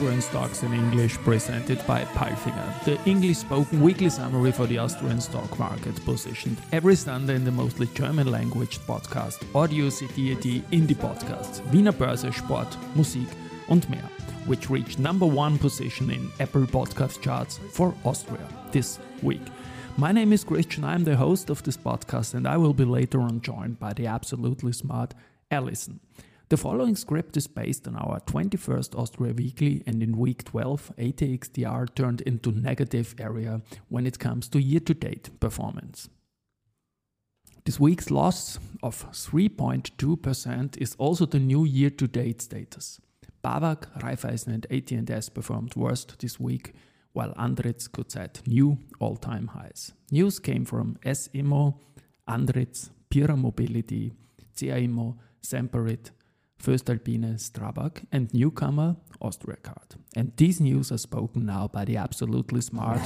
Austrian Stocks in English, presented by Palfinger, the English spoken weekly summary for the Austrian stock market, positioned every Sunday Indie mostly German language podcast Audio CD in the podcasts Wiener Börse, Sport, Musik und mehr, which reached number one position in Apple podcast charts for Austria this week. My name is Christian, I'm the host of this podcast, and I will be later on joined by the absolutely smart Alison. The following script is based on our 21st Austria Weekly, and in week 12, ATX TR turned into negative area when it comes to year to date performance. This week's loss of 3.2% is also the new year to date status. BAWAG, Raiffeisen, and AT&S performed worst this week, while Andritz could set new all time highs. News came from S Immo, Andritz, Pierer Mobility, CA Immo, Semperit, voestalpine Strabag, and newcomer Austriacard. And these news are spoken now by the absolutely smart.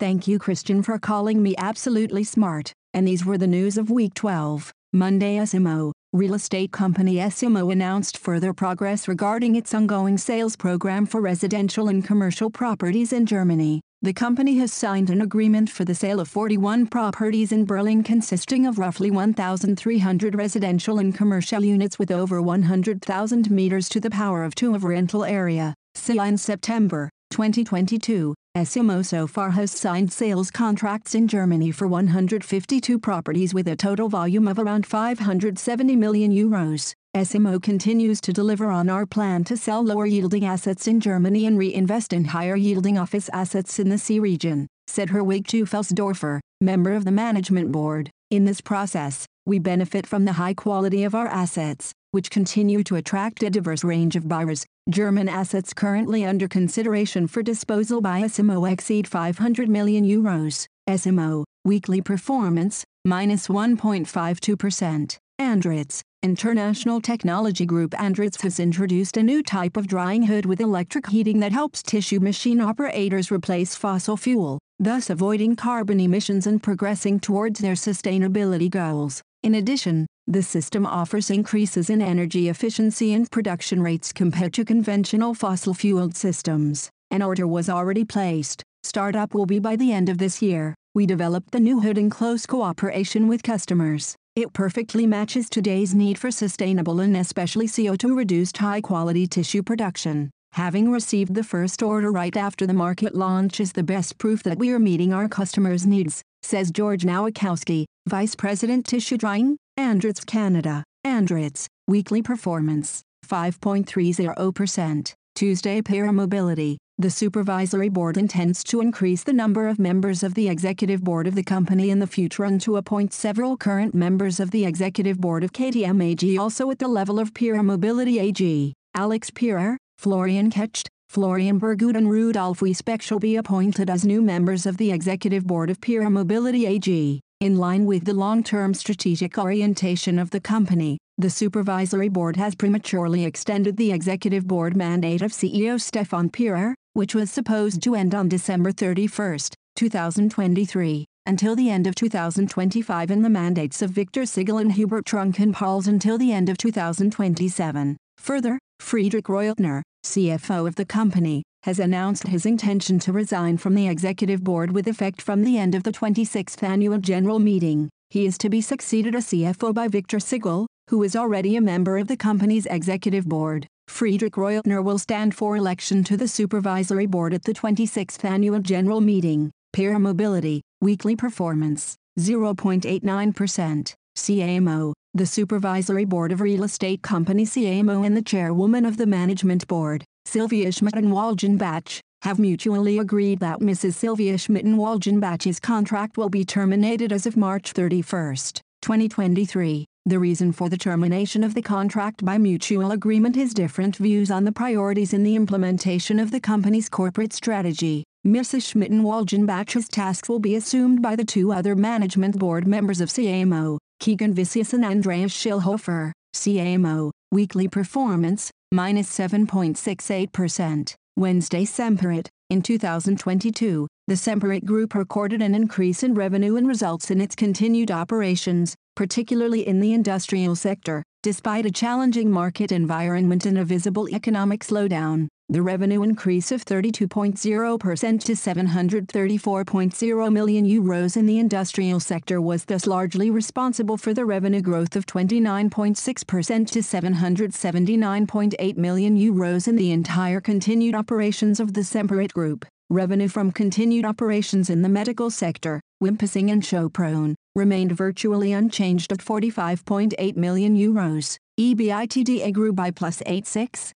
Thank you, Christian, for calling me absolutely smart. And these were the news of week 12. Monday, S Immo, real estate company S Immo announced further progress regarding its ongoing sales program for residential and commercial properties in Germany. The company has signed an agreement for the sale of 41 properties in Berlin consisting of roughly 1,300 residential and commercial units with over 100,000 meters to the power of 2 of rental area. See in September 2022, S IMMO so far has signed sales contracts in Germany for 152 properties with a total volume of around 570 million euros. S IMMO continues to deliver on our plan to sell lower yielding assets in Germany and reinvest in higher yielding office assets in the C region, said Herwig Teufelsdorfer, member of the management board. In this process, we benefit from the high quality of our assets, which continue to attract a diverse range of buyers. German assets currently under consideration for disposal by S IMMO exceed 500 million euros. S IMMO, weekly performance, minus 1.52%. Andritz, International Technology Group Andritz has introduced a new type of drying hood with electric heating that helps tissue machine operators replace fossil fuel, thus avoiding carbon emissions and progressing towards their sustainability goals. In addition, the system offers increases in energy efficiency and production rates compared to conventional fossil fueled systems. An order was already placed. Startup will be by the end of this year. We developed the new hood in close cooperation with customers. It perfectly matches today's need for sustainable and especially CO2 reduced high quality tissue production. Having received the first order right after the market launch is the best proof that we are meeting our customers' needs, says George Nowakowski, Vice President Tissue Drying, Andritz Canada. Andritz, weekly performance, 5.30%. Tuesday Pierer Mobility. The supervisory board intends to increase the number of members of the executive board of the company in the future and to appoint several current members of the executive board of KTM AG also at the level of Pierer Mobility AG. Alex Pierer, Florian Kecht, Florian Bergut and Rudolf Wiesbeck shall be appointed as new members of the executive board of Pierer Mobility AG. In line with the long-term strategic orientation of the company, the supervisory board has prematurely extended the executive board mandate of CEO Stefan Pierer, which was supposed to end on December 31, 2023, until the end of 2025 and the mandates of Victor Sigl and Hubert Trunkenpolz until the end of 2027. Further, Friedrich Roithner, CFO of the company, has announced his intention to resign from the executive board with effect from the end of the 26th annual general meeting. He is to be succeeded as CFO by Victor Sigl, who is already a member of the company's executive board. Friedrich Roithner will stand for election to the supervisory board at the 26th annual general meeting. Pierer Mobility, weekly performance, 0.89%. CA Immo, the supervisory board of real estate company CA Immo and the chairwoman of the management board, Sylvia Schmitten-Walgenbach, have mutually agreed that Mrs. Sylvia Schmitten-Walgenbach's contract will be terminated as of March 31, 2023. The reason for the termination of the contract by mutual agreement is different views on the priorities in the implementation of the company's corporate strategy. Mrs. Schmitten-Walgenbach's task will be assumed by the two other management board members of CA Immo, Keegan Viscius and Andreas Schillhofer. CA Immo, weekly performance, minus 7.68%. Wednesday Semperit, In 2022, the Semperit Group recorded an increase in revenue and results in its continued operations, particularly in the industrial sector, despite a challenging market environment and a visible economic slowdown. The revenue increase of 32.0% to 734.0 million euros in the industrial sector was thus largely responsible for the revenue growth of 29.6% to 779.8 million euros in the entire continued operations of the Semperit Group. Revenue from continued operations in the medical sector, Wimpassing and Sopron, remained virtually unchanged at 45.8 million euros. EBITDA grew by plus 8.6,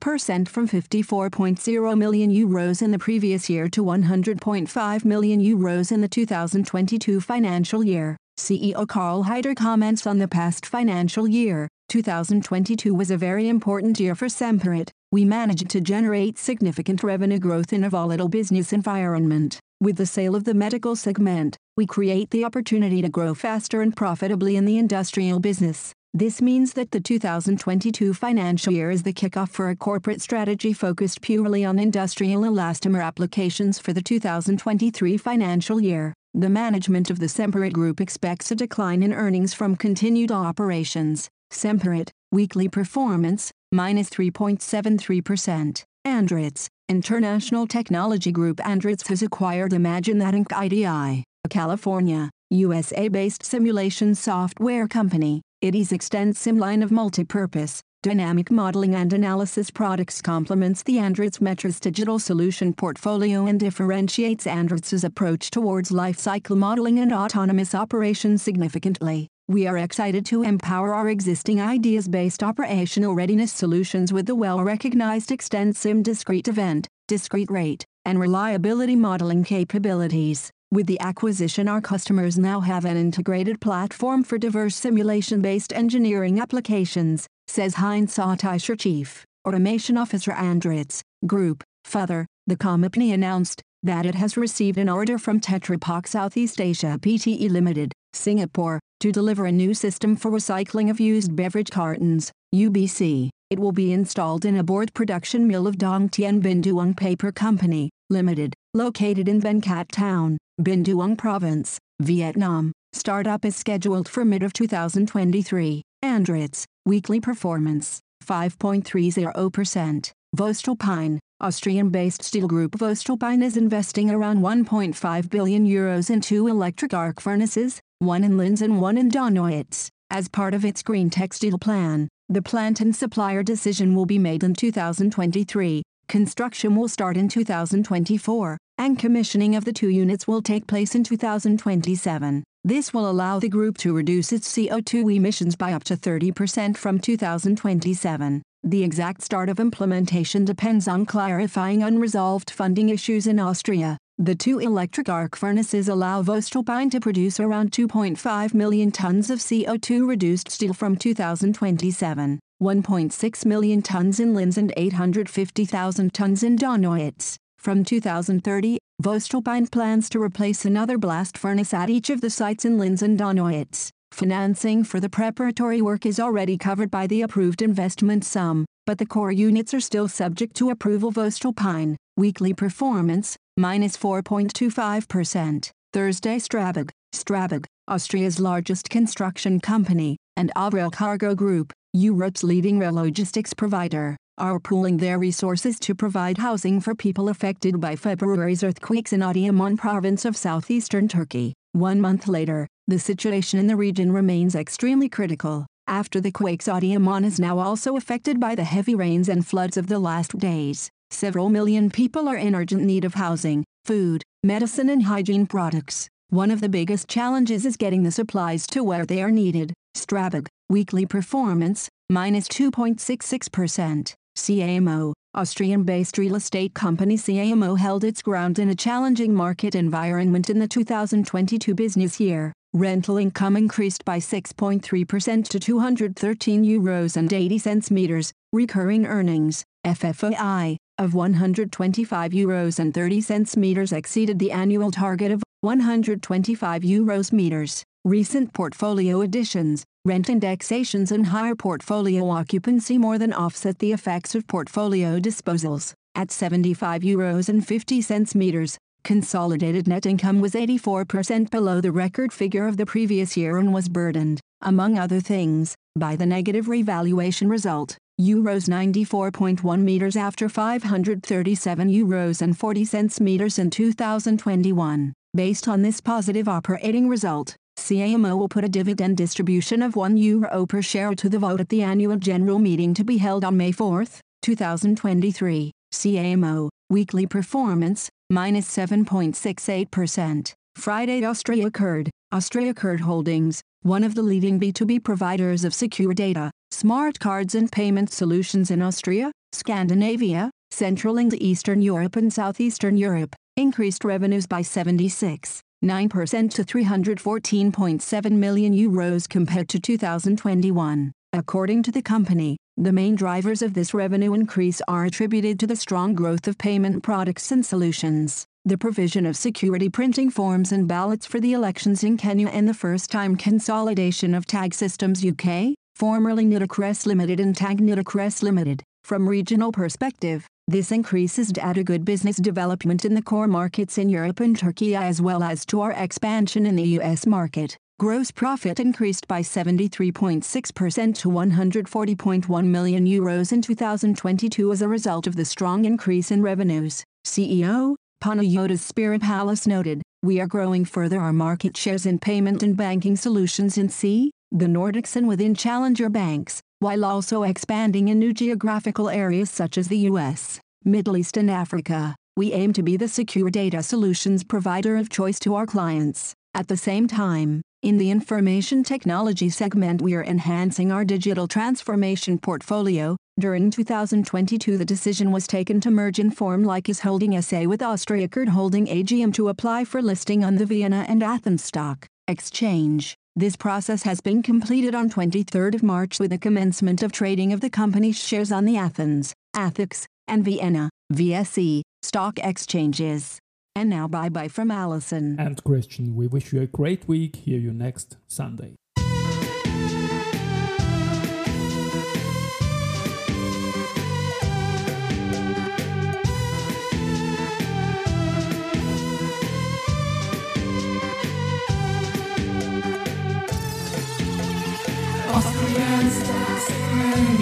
percent from 54.0 million euros in the previous year to 100.5 million euros in the 2022 financial year. CEO Karl Haider comments on the past financial year. 2022 was a very important year for Semperit. We managed to generate significant revenue growth in a volatile business environment. With the sale of the medical segment, we create the opportunity to grow faster and profitably in the industrial business. This means that the 2022 financial year is the kickoff for a corporate strategy focused purely on industrial elastomer applications for the 2023 financial year. The management of the Semperit Group expects a decline in earnings from continued operations. Semperit, weekly performance, minus 3.73%. Andritz, International Technology Group Andritz has acquired Imagine That Inc. ITI, a California, USA-based simulation software company. ITI's extensive line of multi-purpose, dynamic modeling and analysis products complements the Andritz Metris digital solution portfolio and differentiates Andritz's approach towards life cycle modeling and autonomous operations significantly. We are excited to empower our existing ideas-based operational readiness solutions with the well-recognized ExtendSim discrete event, discrete rate, and reliability modeling capabilities. With the acquisition our customers now have an integrated platform for diverse simulation-based engineering applications, says Heinz Sautischer Chief Automation Officer Andritz Group. Further, the company announced that it has received an order from Tetra Pak Southeast Asia Pte Limited, Singapore, to deliver a new system for recycling of used beverage cartons, UBC. It will be installed in a board production mill of Dong Tien Binh Duong Paper Company, Limited, located in Cat Town, Binh Duong Province, Vietnam. Startup is scheduled for mid of 2023. Andritz, weekly performance, 5.30%. Voestalpine, Austrian-based steel group Voestalpine is investing around 1.5 billion euros in two electric arc furnaces, one in Linz and one in Donawitz. As part of its greentec steel plan, the plant and supplier decision will be made in 2023. Construction will start in 2024 and commissioning of the two units will take place in 2027. This will allow the group to reduce its CO2 emissions by up to 30% from 2027. The exact start of implementation depends on clarifying unresolved funding issues in Austria. The two electric arc furnaces allow Voestalpine to produce around 2.5 million tons of CO2 reduced steel from 2027, 1.6 million tons in Linz and 850,000 tons in Donawitz. From 2030, Voestalpine plans to replace another blast furnace at each of the sites in Linz and Donawitz. Financing for the preparatory work is already covered by the approved investment sum, but the core units are still subject to approval Voestalpine. Weekly performance, minus 4.25%. Thursday Strabag, Strabag, Austria's largest construction company, and Rail Cargo Group, Europe's leading rail logistics provider, are pooling their resources to provide housing for people affected by February's earthquakes in Adıyaman province of southeastern Turkey. One month later, the situation in the region remains extremely critical. After the quakes Adıyaman is now also affected by the heavy rains and floods of the last days. Several million people are in urgent need of housing, food, medicine and hygiene products. One of the biggest challenges is getting the supplies to where they are needed. Strabag, weekly performance, minus 2.66%. CA Immo, Austrian-based real estate company CA Immo held its ground in a challenging market environment in the 2022 business year. Rental income increased by 6.3% to 213 euros and 80 cents meters. Recurring earnings, FFO I, of 125 euros and 30 cents meters exceeded the annual target of 125 euros meters. Recent portfolio additions, rent indexations and higher portfolio occupancy more than offset the effects of portfolio disposals. at 75 euros and 50 cents meters. Consolidated net income was 84% below the record figure of the previous year and was burdened, among other things, by the negative revaluation result, euros 94.1 meters after 537 euros and 40 cents meters in 2021. Based on this positive operating result, CA Immo will put a dividend distribution of 1 euro per share to the vote at the annual general meeting to be held on May 4, 2023. CA Immo, weekly performance, minus 7.68%. Friday AustriaCard, Austria Card Holdings, one of the leading B2B providers of secure data, smart cards and payment solutions in Austria, Scandinavia, Central and Eastern Europe and Southeastern Europe, increased revenues by 76. 9% to 314.7 million euros compared to 2021. According to the company, the main drivers of this revenue increase are attributed to the strong growth of payment products and solutions, the provision of security printing forms and ballots for the elections in Kenya and the first-time consolidation of Tag Systems UK, formerly Nitecrest Limited and Tag Nitecrest Limited. From regional perspective, this increases data good business development in the core markets in Europe and Turkey as well as to our expansion in the US market. Gross profit increased by 73.6% to 140.1 million euros in 2022 as a result of the strong increase in revenues. CEO, Panagiotis Spiropoulos noted, we are growing further our market shares in payment and banking solutions in C, the Nordics and within challenger banks while also expanding in new geographical areas such as the US, Middle East and Africa. We aim to be the secure data solutions provider of choice to our clients. At the same time, in the information technology segment we are enhancing our digital transformation portfolio. During 2022 the decision was taken to merge Inform Lykos Holding SA with Austriacard Holding AGM to apply for listing on the Vienna and Athens Stock Exchange. This process has been completed on 23 March with the commencement of trading of the company's shares on the Athens, Athens, and Vienna, VSE, stock exchanges. And now bye bye from Alison. And Christian, we wish you a great week. Hear you next Sunday.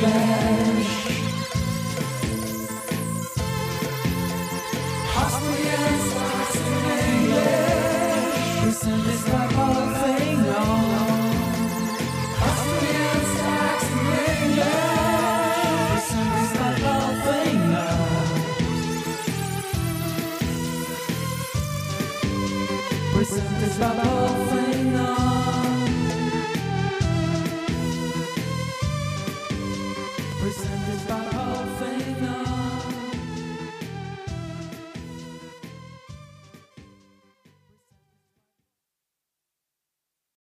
English.